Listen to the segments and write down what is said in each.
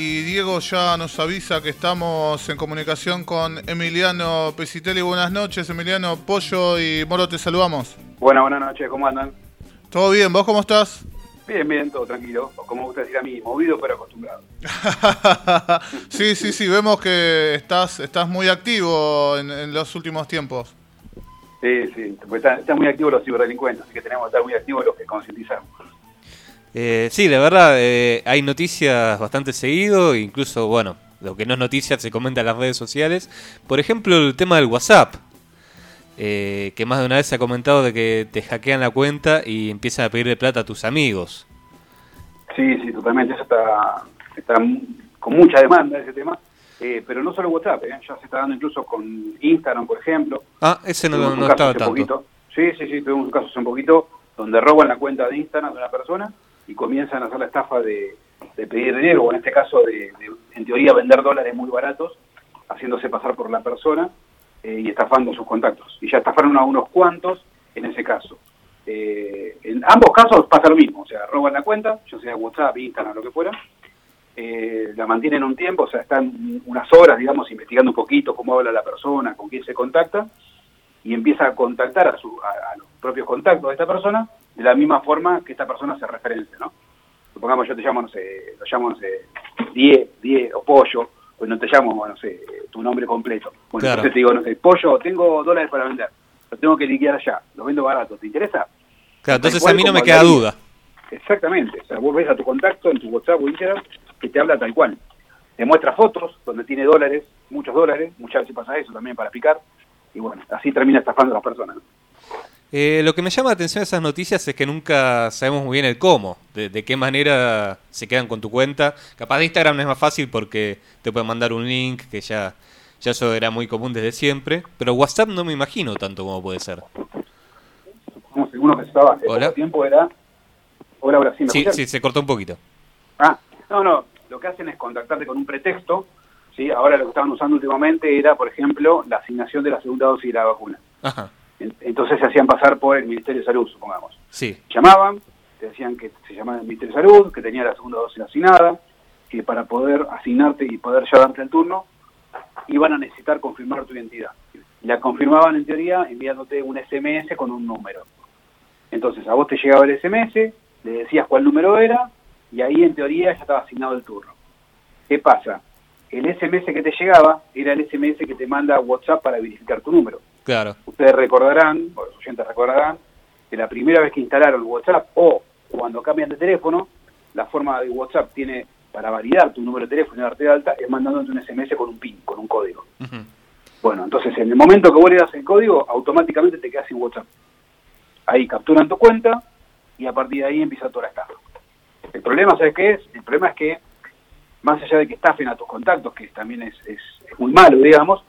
y Diego ya nos avisa que estamos en comunicación con Emiliano Pesitelli. Buenas noches, Emiliano Pollo y Moro, te saludamos. Buenas, buenas noches, ¿cómo andan? ¿Todo bien? ¿Vos cómo estás? Bien, bien, todo tranquilo. Como gusta decir a mí, movido pero acostumbrado. sí, sí, sí, vemos que estás, estás muy activo en, los últimos tiempos. Sí, sí, pues están, muy activos los ciberdelincuentes, así que tenemos que estar muy activos los que concientizamos. Eh, sí, de verdad, eh, hay noticias bastante seguido, incluso, bueno, lo que no es noticia se comenta en las redes sociales. Por ejemplo, el tema del WhatsApp, eh, que más de una vez se ha comentado de que te hackean la cuenta y empiezan a pedirle plata a tus amigos. Sí, sí, totalmente, eso está, está con mucha demanda ese tema. pero no solo WhatsApp, ya se está dando incluso con Instagram, por ejemplo. Ah, ese no, no estaba tanto. Sí, sí, sí, tuvimos un caso hace un poquito donde roban la cuenta de Instagram de una persona y comienzan a hacer la estafa de, pedir dinero, o en este caso, de, en teoría, vender dólares muy baratos, haciéndose pasar por la persona eh, y estafando sus contactos. Y ya estafaron a unos cuantos en ese caso. Eh, en ambos casos pasa lo mismo, o sea, roban la cuenta, ya sea WhatsApp, Instagram, lo que fuera, eh, la mantienen un tiempo, o sea, están unas horas, digamos, investigando un poquito cómo habla la persona, con quién se contacta, y empieza a contactar a, su, a los propios contactos de esta persona de la misma forma que esta persona se referencia, ¿no? Supongamos yo te llamo, no sé, lo llamo, no sé, 10, 10 o pollo, pues no te llamo, no sé, tu nombre completo. Bueno, entonces te digo, no sé, pollo, tengo dólares para vender, lo tengo que liquidar allá, lo vendo barato, ¿te interesa? Claro, entonces a mí no me queda duda. Exactamente, o sea, vos ves a tu contacto en tu WhatsApp o Instagram que te habla tal cual. Te muestra fotos donde tiene dólares, muchos dólares, muchas veces pasa eso también para picar, y bueno, así termina estafando a las personas. Eh, lo que me llama la atención de esas noticias es que nunca sabemos muy bien el cómo, de, qué manera se quedan con tu cuenta. Capaz de Instagram no es más fácil porque te pueden mandar un link, que ya, ya eso era muy común desde siempre, pero WhatsApp no me imagino tanto como puede ser. Uno que estaba hace tiempo era... Hola, ahora sí, sí, sí, se cortó un poquito. Ah, no, no, lo que hacen es contactarte con un pretexto, ¿sí? Ahora lo que estaban usando últimamente era, por ejemplo, la asignación de la segunda dosis de la vacuna. Ajá. Entonces se hacían pasar por el Ministerio de Salud, supongamos. Sí. Llamaban, te decían que se llamaba el Ministerio de Salud, que tenía la segunda dosis asignada, que para poder asignarte y poder llevarte el turno, iban a necesitar confirmar tu identidad. La confirmaban en teoría enviándote un SMS con un número. Entonces a vos te llegaba el SMS, le decías cuál número era, y ahí en teoría ya estaba asignado el turno. ¿Qué pasa? El SMS que te llegaba era el SMS que te manda WhatsApp para verificar tu número. Claro. Ustedes recordarán, o los oyentes recordarán, que la primera vez que instalaron WhatsApp o cuando cambian de teléfono, la forma de WhatsApp tiene para validar tu número de teléfono y darte de alta es mandándote un SMS con un PIN, con un código. Bueno, entonces en el momento que vos le das el código, automáticamente te quedas sin WhatsApp. Ahí capturan tu cuenta y a partir de ahí empieza toda la estafa. El problema, ¿sabes qué es? El problema es que, más allá de que estafen a tus contactos, que también es, es muy malo, digamos,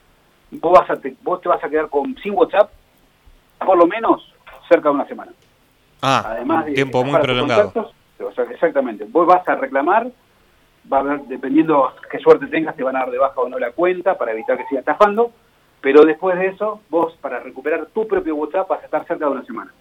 vos, vas a te, vos te vas a quedar con sin WhatsApp por lo menos cerca de una semana. Ah, Además tiempo muy prolongado. Exactamente. Vos vas a reclamar, va a ver, dependiendo qué suerte tengas, te van a dar de baja o no la cuenta para evitar que siga estafando, pero después de eso, vos para recuperar tu propio WhatsApp vas a estar cerca de una semana.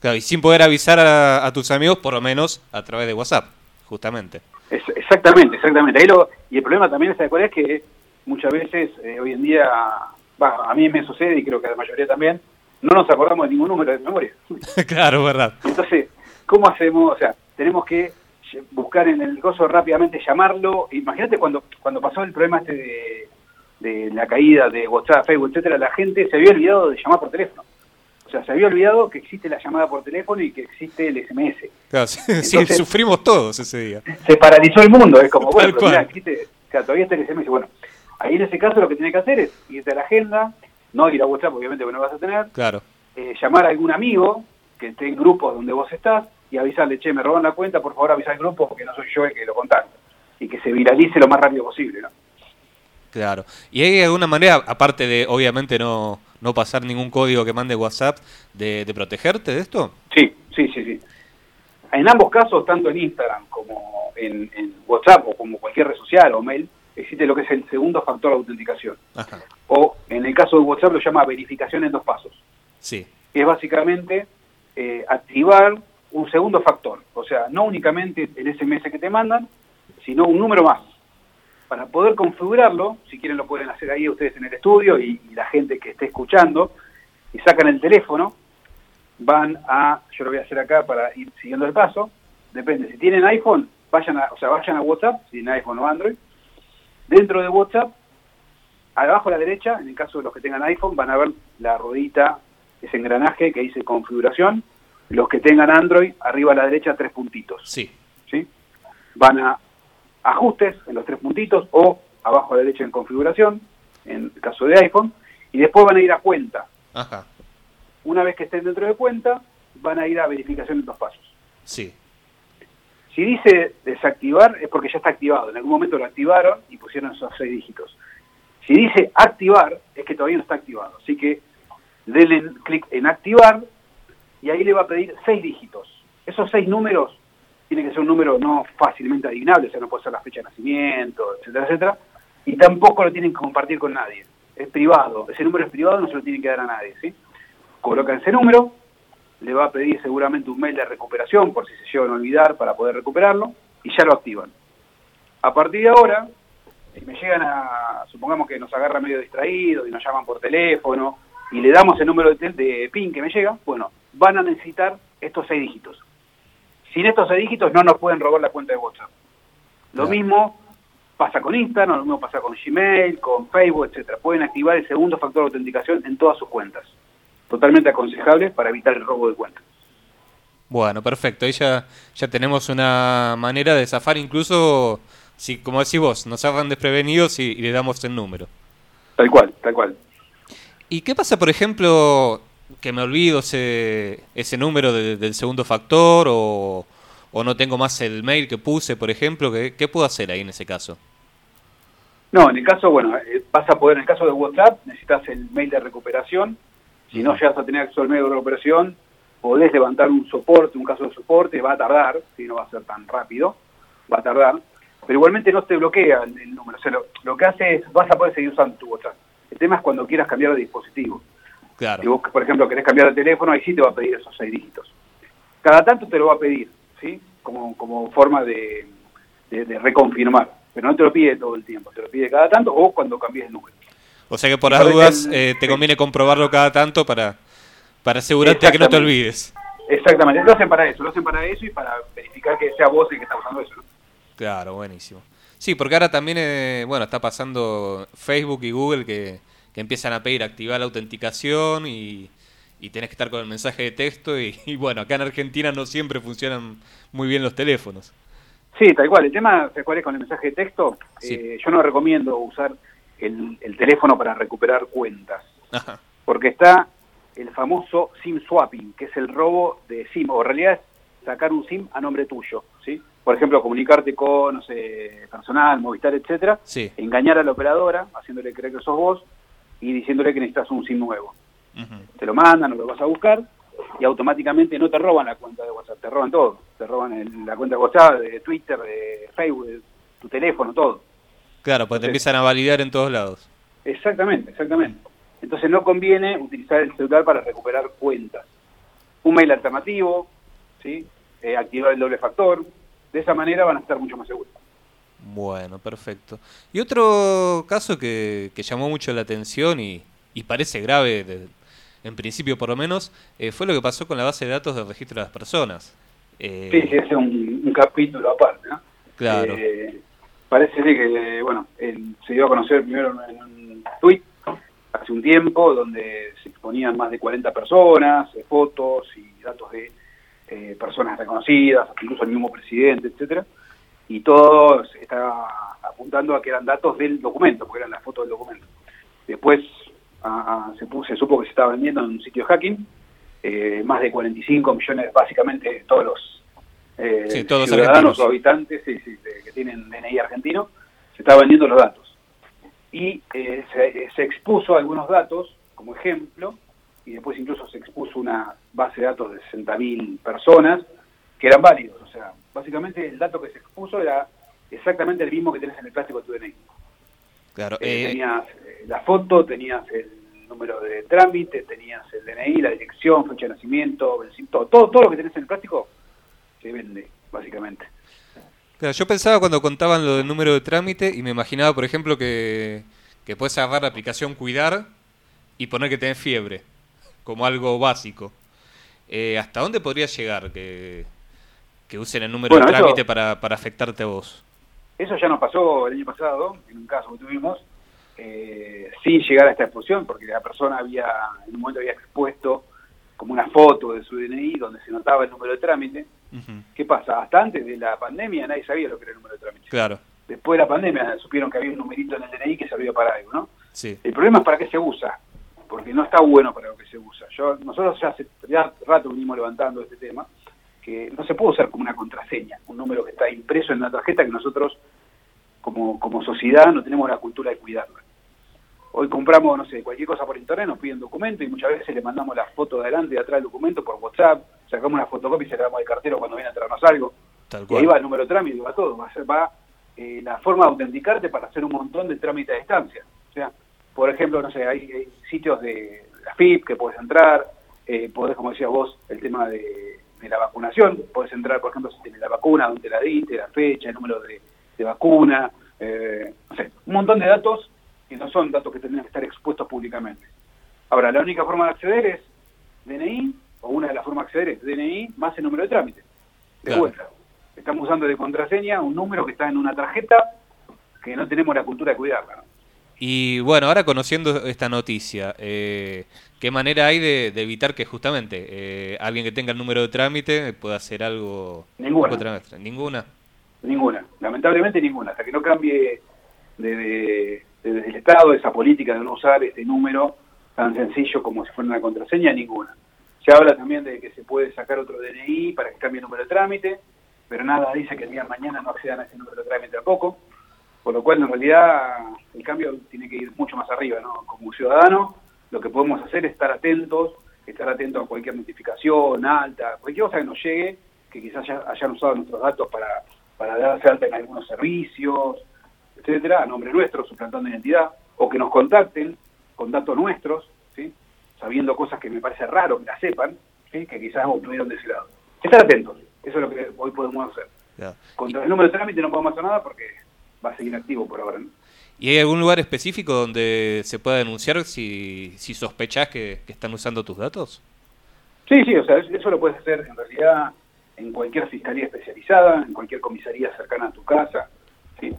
Claro, y sin poder avisar a, tus amigos, por lo menos a través de WhatsApp, justamente. exactamente, exactamente. Ahí lo, y el problema también es, ¿cuál es? Que muchas veces eh, hoy en día, a mí me sucede y creo que a la mayoría también, no nos acordamos de ningún número de memoria. claro, verdad. Entonces, ¿cómo hacemos? O sea, tenemos que buscar en el gozo rápidamente, llamarlo. Imagínate cuando, cuando pasó el problema este de, de la caída de WhatsApp, Facebook, etcétera, la gente se había olvidado de llamar por teléfono. O sea, se había olvidado que existe la llamada por teléfono y que existe el SMS. Claro, sí, sufrimos todos ese día. Se paralizó el mundo, es como, bueno, pero existe, o sea, todavía está el SMS. Bueno, Ahí en ese caso lo que tiene que hacer es irte a la agenda, no ir a WhatsApp, obviamente que no vas a tener, claro. Eh, llamar a algún amigo que esté en grupos donde vos estás y avisarle, che, me roban la cuenta, por favor avisa al grupo porque no soy yo el que lo contacta. Y que se viralice lo más rápido posible, ¿no? Claro. ¿Y hay alguna manera, aparte de, obviamente, no, no pasar ningún código que mande WhatsApp, de, protegerte de esto? Sí, sí, sí, sí. En ambos casos, tanto en Instagram como en, en WhatsApp o como cualquier red social o mail, existe lo que es el segundo factor de autenticación. O en el caso de WhatsApp lo llama verificación en dos pasos. Sí. Que es básicamente eh, activar un segundo factor. O sea, no únicamente el SMS que te mandan, sino un número más. Para poder configurarlo, si quieren lo pueden hacer ahí ustedes en el estudio y, y la gente que esté escuchando, y sacan el teléfono, van a, yo lo voy a hacer acá para ir siguiendo el paso, depende, si tienen iPhone, vayan a, o sea, vayan a WhatsApp, si tienen iPhone o Android, dentro de WhatsApp, abajo a la derecha, en el caso de los que tengan iPhone, van a ver la ruedita, ese engranaje que dice configuración, los que tengan Android, arriba a la derecha tres puntitos. Sí. ¿sí? Van a ajustes en los tres puntitos o abajo a la derecha en configuración, en el caso de iPhone, y después van a ir a cuenta. Ajá. Una vez que estén dentro de cuenta, van a ir a verificación en dos pasos. Sí. Si dice desactivar es porque ya está activado. En algún momento lo activaron y pusieron esos seis dígitos. Si dice activar es que todavía no está activado. Así que denle clic en activar y ahí le va a pedir seis dígitos. Esos seis números tienen que ser un número no fácilmente adivinable, o sea, no puede ser la fecha de nacimiento, etcétera, etcétera. Y tampoco lo tienen que compartir con nadie. Es privado. Ese número es privado, no se lo tienen que dar a nadie, ¿sí? Colocan ese número, le va a pedir seguramente un mail de recuperación por si se llevan a olvidar para poder recuperarlo y ya lo activan. A partir de ahora, si me llegan a, supongamos que nos agarra medio distraído y nos llaman por teléfono y le damos el número de, de PIN que me llega, bueno, van a necesitar estos seis dígitos. Sin estos seis dígitos no nos pueden robar la cuenta de WhatsApp. Lo Claro. mismo pasa con Instagram, lo mismo pasa con Gmail, con Facebook, etcétera. Pueden activar el segundo factor de autenticación en todas sus cuentas. Totalmente aconsejable para evitar el robo de cuentas. Bueno, perfecto. Ahí ya, ya tenemos una manera de zafar incluso, si como decís vos, nos zafan desprevenidos y, y le damos el número. Tal cual, tal cual. ¿Y qué pasa, por ejemplo, que me olvido ese, ese número de- del segundo factor o, o no tengo más el mail que puse, por ejemplo? ¿Qué, qué puedo hacer ahí en ese caso? No, en el caso, bueno, eh, vas a poder, en el caso de WhatsApp, necesitas el mail de recuperación. Si no llegas a tener acceso al mail de recuperación, podés levantar un soporte, un caso de soporte, va a tardar, si no va a ser tan rápido, va a tardar. Pero igualmente no te bloquea el, el número. O sea, lo, lo que hace es, vas a poder seguir usando tu WhatsApp. El tema es cuando quieras cambiar de dispositivo. Claro. Si vos, por ejemplo, querés cambiar de teléfono, ahí sí te va a pedir esos seis dígitos. Cada tanto te lo va a pedir, ¿sí? Como, como forma de, de, de reconfirmar. Pero no te lo pide todo el tiempo, te lo pide cada tanto o cuando cambies el número. O sea que por las dudas el- eh, te sí. conviene comprobarlo cada tanto para, para asegurarte de que no te olvides. Exactamente, lo hacen para eso, lo hacen para eso y para verificar que sea vos el que está usando eso. ¿no? Claro, buenísimo. Sí, porque ahora también, eh, bueno, está pasando Facebook y Google que, que empiezan a pedir activar la autenticación y, y tenés que estar con el mensaje de texto y, y bueno, acá en Argentina no siempre funcionan muy bien los teléfonos. Sí, tal cual. El tema, ¿sabes cuál es con el mensaje de texto? Sí. Eh, yo no recomiendo usar el, el teléfono para recuperar cuentas. Ajá. porque está el famoso SIM swapping, que es el robo de SIM, o en realidad es sacar un SIM a nombre tuyo, ¿sí? Por ejemplo, comunicarte con, no sé, personal, Movistar, etcétera, Sí. engañar a la operadora, haciéndole creer que sos vos y diciéndole que necesitas un SIM nuevo. Te lo mandan o lo vas a buscar y automáticamente no te roban la cuenta de WhatsApp, te roban todo. Te roban el- la cuenta de WhatsApp, de Twitter, de Facebook, de tu teléfono, todo. Claro, pues te empiezan a validar en todos lados. Exactamente, exactamente. Entonces no conviene utilizar el celular para recuperar cuentas. Un mail alternativo, ¿sí? Eh, activar el doble factor. De esa manera van a estar mucho más seguros. Bueno, perfecto. Y otro caso que, que llamó mucho la atención y, y parece grave, de- en principio por lo menos, eh, fue lo que pasó con la base de datos del registro de las personas. Eh, Sí, sí, es un, un capítulo aparte, ¿no? Claro. Eh, parece que, bueno, él se dio a conocer primero en un tweet hace un tiempo donde se exponían más de 40 personas, eh, fotos y datos de eh, personas reconocidas, incluso el mismo presidente, etcétera, y todo se está apuntando a que eran datos del documento, porque eran las fotos del documento. Después a- se, puso, se supo que se estaba vendiendo en un sitio de hacking, eh, más de 45 millones, básicamente todos los eh, Sí, todos ciudadanos argentinos. o habitantes sí, sí, de- que tienen DNI argentino, se estaba vendiendo los datos. Y eh, se, se expuso algunos datos como ejemplo, y después incluso se expuso una base de datos de 60.000 personas que eran válidos. O sea, básicamente el dato que se expuso era exactamente el mismo que tenés en el plástico de tu DNI. claro. Eh, eh, tenías eh, la foto, tenías el número de trámite, tenías el DNI, la dirección, fecha de nacimiento, todo, todo lo que tenés en el plástico se vende, básicamente. yo pensaba cuando contaban lo del número de trámite y me imaginaba, por ejemplo, que, que puedes agarrar la aplicación Cuidar y poner que tenés fiebre, como algo básico. Eh, ¿Hasta dónde podría llegar que, que usen el número de trámite para, para afectarte a vos? Eso ya nos pasó el año pasado, en un caso que tuvimos, eh, sin llegar a esta exposición, porque la persona había, en un momento había expuesto como una foto de su DNI donde se notaba el número de trámite. ¿Qué pasa? Hasta antes de la pandemia nadie sabía lo que era el número de trámite. Claro. Después de la pandemia supieron que había un numerito en el DNI que servía para algo, ¿no? Sí. El problema es para qué se usa, porque no está bueno para lo que se usa. Yo, nosotros ya hace ya rato venimos levantando este tema, que no se puede usar como una contraseña, un número que está impreso en una tarjeta que nosotros como, como sociedad no tenemos la cultura de cuidarla. Hoy compramos, no sé, cualquier cosa por internet, nos piden documento y muchas veces le mandamos la foto de adelante y de atrás del documento por WhatsApp, sacamos una fotocopia y se la damos al cartero cuando viene a traernos algo. y ahí va el número de trámite, va todo, va, a ser, va eh, la forma de autenticarte para hacer un montón de trámites a distancia. O sea, por ejemplo, no sé, hay, sitios de la FIP que puedes entrar, eh, podés, como decías vos, el tema de, la vacunación, puedes entrar, por ejemplo, si tienes la vacuna, donde la diste, la fecha, el número de, vacuna, eh, no sé, un montón de datos que no son datos que tendrían que estar expuestos públicamente. Ahora, la única forma de acceder es DNI, o una de las formas de acceder es DNI más el número de trámite. De vuelta. Estamos usando de contraseña un número que está en una tarjeta que no tenemos la cultura de cuidarla. Y bueno, ahora conociendo esta noticia, eh, ¿qué manera hay de, evitar que justamente eh, alguien que tenga el número de trámite pueda hacer algo? Ninguna. ¿Ninguna? Ninguna. Lamentablemente ninguna. Hasta que no cambie de, desde el Estado esa política de no usar este número tan sencillo como si fuera una contraseña, ninguna. Se habla también de que se puede sacar otro DNI para que cambie el número de trámite, pero nada dice que el día de mañana no accedan a ese número de trámite tampoco, por lo cual en realidad el cambio tiene que ir mucho más arriba, ¿no? Como ciudadano lo que podemos hacer es estar atentos, estar atentos a cualquier notificación alta, cualquier cosa que nos llegue, que quizás hayan usado nuestros datos para, para darse alta en algunos servicios, etcétera, a nombre nuestro, suplantando identidad, o que nos contacten con datos nuestros, ¿sí? Sabiendo cosas que me parece raro que las sepan, que quizás obtuvieron de ese lado. Estar atentos, eso es lo que hoy podemos hacer. Contra el número de trámite no podemos hacer nada porque va a seguir activo por ahora. ¿Y hay algún lugar específico donde se pueda denunciar si, si sospechas que, están usando tus datos? Sí, sí, o sea, eso lo puedes hacer en realidad en cualquier fiscalía especializada, en cualquier comisaría cercana a tu casa. ¿sí?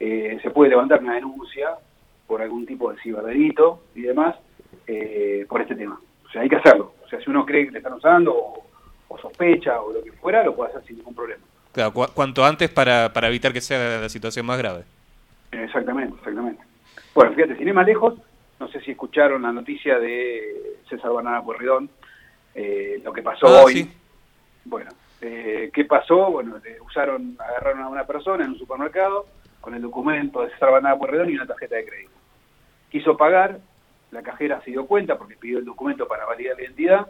Eh, se puede levantar una denuncia por algún tipo de ciberdelito y demás eh, por este tema. O sea, hay que hacerlo. O sea, si uno cree que te están usando o, sospecha o lo que fuera, lo puede hacer sin ningún problema. Claro, cuanto antes para, para evitar que sea la situación más grave. Exactamente, exactamente. Bueno, fíjate, sin ir más lejos, no sé si escucharon la noticia de César Banana Puerridón, eh, lo que pasó ah, hoy. Bueno, eh, ¿qué pasó? Bueno, usaron, agarraron a una persona en un supermercado, con el documento de César Banada Puerredón y una tarjeta de crédito. Quiso pagar, la cajera se dio cuenta porque pidió el documento para validar la identidad,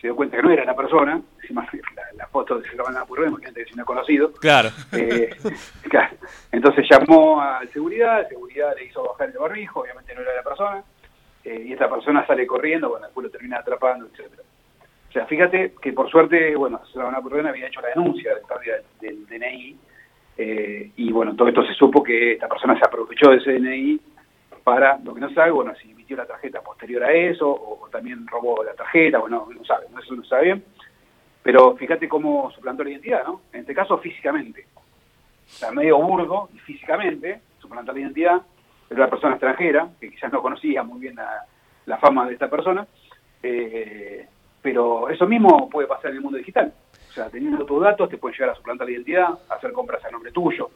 se dio cuenta que no era la persona, encima la, la foto de César Banada Puerredón, porque antes no conocido. Claro. Eh, claro. Entonces llamó a seguridad, seguridad le hizo bajar el barrijo, obviamente no era la persona, eh, y esta persona sale corriendo, bueno, después lo termina atrapando, etcétera. O sea, fíjate que por suerte, bueno, César Banada Puerredón había hecho la denuncia de pérdida del DNI, eh, y bueno, todo esto se supo que esta persona se aprovechó de ese DNI para, lo que no sabe, bueno, si emitió la tarjeta posterior a eso, o, también robó la tarjeta, bueno, no sabe, eso no sabe bien. Pero fíjate cómo suplantó la identidad, ¿no? En este caso físicamente. O sea, medio burdo y físicamente suplantó la identidad, de una persona extranjera, que quizás no conocía muy bien la, fama de esta persona, eh, pero eso mismo puede pasar en el mundo digital. O sea, teniendo tus datos te pueden llegar a suplantar la identidad, hacer compras a nombre tuyo.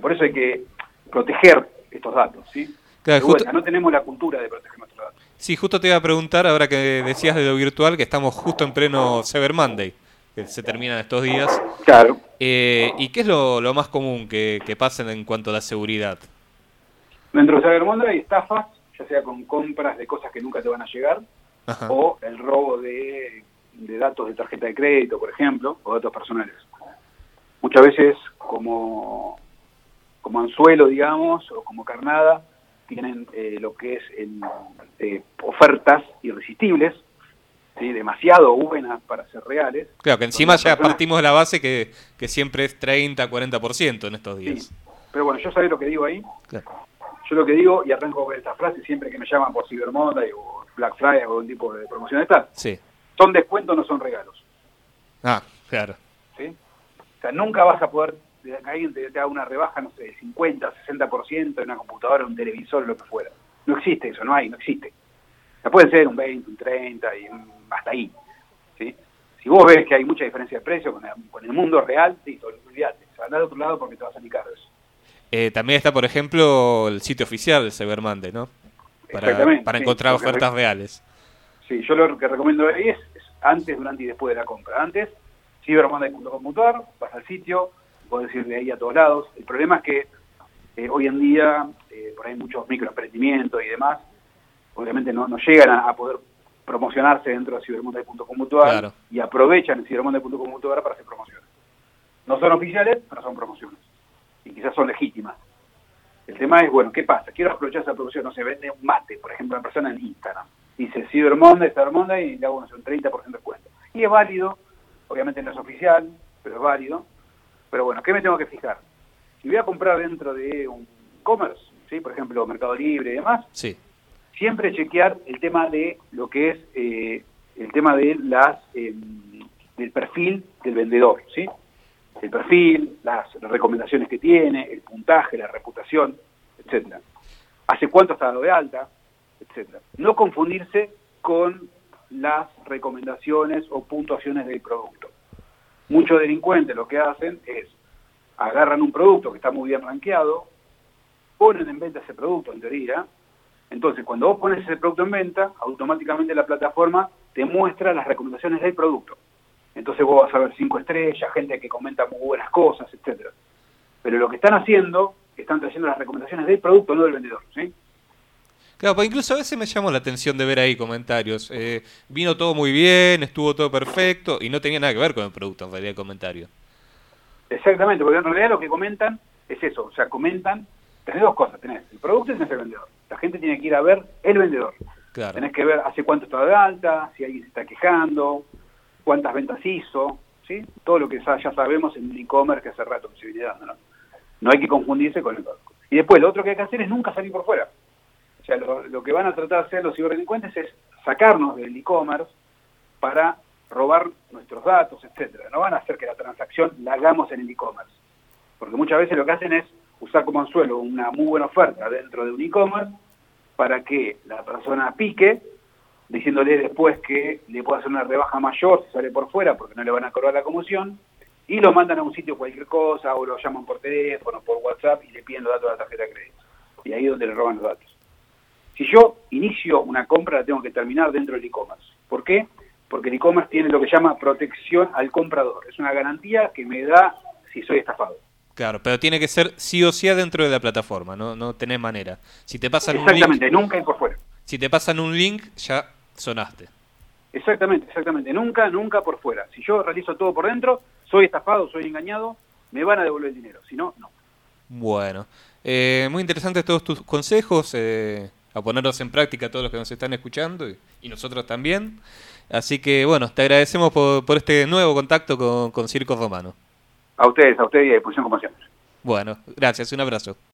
por eso hay que proteger estos datos, ¿sí? No tenemos la cultura de proteger nuestros datos. Sí, justo te iba a preguntar, ahora que decías de lo virtual, que estamos justo en pleno Cyber Monday, que se terminan estos días. Claro. Eh, ¿Y qué es lo, más común que, que pasa en cuanto a la seguridad? Dentro de Cyber Monday hay estafas, ya sea con compras de cosas que nunca te van a llegar, o el robo de de datos de tarjeta de crédito, por ejemplo, o datos personales. Muchas veces como, como anzuelo, digamos, o como carnada, tienen eh, lo que es en, eh, ofertas irresistibles, ¿sí? demasiado buenas para ser reales. Claro, que encima ya partimos de la base que, que siempre es 30, 40% en estos días. Pero bueno, yo sabía lo que digo ahí. Yo lo que digo, y arranco con esta frase siempre que me llaman por Cyber Monday o Black Friday o algún tipo de promoción de tal. Sí. Son descuentos, no son regalos. Ah, claro. ¿Sí? O sea, nunca vas a poder, que alguien te, te haga una rebaja, no sé, 50, 60% en una computadora, un televisor, lo que fuera. No existe eso, no hay, no existe. O puede ser un 20, un 30 y hasta ahí. ¿sí? Si vos ves que hay mucha diferencia de precio con el, mundo real, listo, olvídate. O sea, anda de otro lado porque te va a salir caro eso. Eh, también está, por ejemplo, el sitio oficial de Cyber Monday, ¿no? Para, para encontrar ofertas reales. Sí, yo lo que recomiendo ahí es, antes, durante y después de la compra. Antes, cybermonday.com.ar, vas al sitio, puedes ir de ahí a todos lados. El problema es que eh, hoy en día, eh, por ahí muchos microemprendimientos y demás, obviamente no, no llegan a, poder promocionarse dentro de cibermonday.com.ar y aprovechan el cibermonday.com.ar para hacer promociones. No son oficiales, pero son promociones. Y quizás son legítimas. El tema es, bueno, ¿qué pasa? Quiero aprovechar esa promoción, no se vende un mate, por ejemplo, una persona en Instagram. Dice Cyber Monday, Cyber Monday, y le hago un 30% de descuento. Y es válido, obviamente no es oficial, pero es válido. Pero bueno, ¿qué me tengo que fijar? Si voy a comprar dentro de un e-commerce, ¿sí? por ejemplo, Mercado Libre y demás, sí siempre chequear el tema de lo que es eh, el tema de las eh, del perfil del vendedor, ¿sí? El perfil, las, recomendaciones que tiene, el puntaje, la reputación, etcétera. ¿Hace cuánto está dado de alta? etcétera. No confundirse con las recomendaciones o puntuaciones del producto. Muchos delincuentes lo que hacen es agarran un producto que está muy bien rankeado, ponen en venta ese producto en teoría, entonces, cuando vos pones ese producto en venta, automáticamente la plataforma te muestra las recomendaciones del producto. Entonces vos vas a ver cinco estrellas, gente que comenta muy buenas cosas, etcétera. Pero lo que están haciendo, están trayendo las recomendaciones del producto, no del vendedor, ¿sí? Claro, pues incluso a veces me llamó la atención de ver ahí comentarios. Eh, vino todo muy bien, estuvo todo perfecto y no tenía nada que ver con el producto en realidad el comentario. Exactamente, porque en realidad lo que comentan es eso, o sea, comentan, tenés dos cosas, tenés el producto y tenés el vendedor. La gente tiene que ir a ver el vendedor. Tenés que ver hace cuánto está de alta, si alguien se está quejando, cuántas ventas hizo, ¿sí? Todo lo que ya sabemos en el e-commerce que hace rato que se viene dando, ¿no? No hay que confundirse con el Y después, lo otro que hay que hacer es nunca salir por fuera. O sea, lo, que van a tratar de hacer los ciberdelincuentes es sacarnos del e-commerce para robar nuestros datos, etcétera. No van a hacer que la transacción la hagamos en el e-commerce. Porque muchas veces lo que hacen es usar como anzuelo una muy buena oferta dentro de un e-commerce para que la persona pique, diciéndole después que le puede hacer una rebaja mayor si sale por fuera porque no le van a cobrar la comisión, y lo mandan a un sitio cualquier cosa, o lo llaman por teléfono, por WhatsApp y le piden los datos de la tarjeta de crédito. Y ahí es donde le roban los datos. Si yo inicio una compra, la tengo que terminar dentro del e-commerce. ¿Por qué? Porque el e-commerce tiene lo que llama protección al comprador. Es una garantía que me da si soy estafado. Claro, pero tiene que ser sí o sí dentro de la plataforma, no, no tenés manera. Si te pasan exactamente, un link, nunca por fuera. Si te pasan un link, ya sonaste. Exactamente, exactamente, nunca, nunca por fuera. Si yo realizo todo por dentro, soy estafado, soy engañado, me van a devolver el dinero, si no, no. Bueno, eh, muy interesantes todos tus consejos, eh, a ponerlos en práctica todos los que nos están escuchando y, nosotros también. Así que bueno, te agradecemos por, por este nuevo contacto con, con Circo Romano. A ustedes, a ustedes y a disposición como siempre. Bueno, gracias, un abrazo.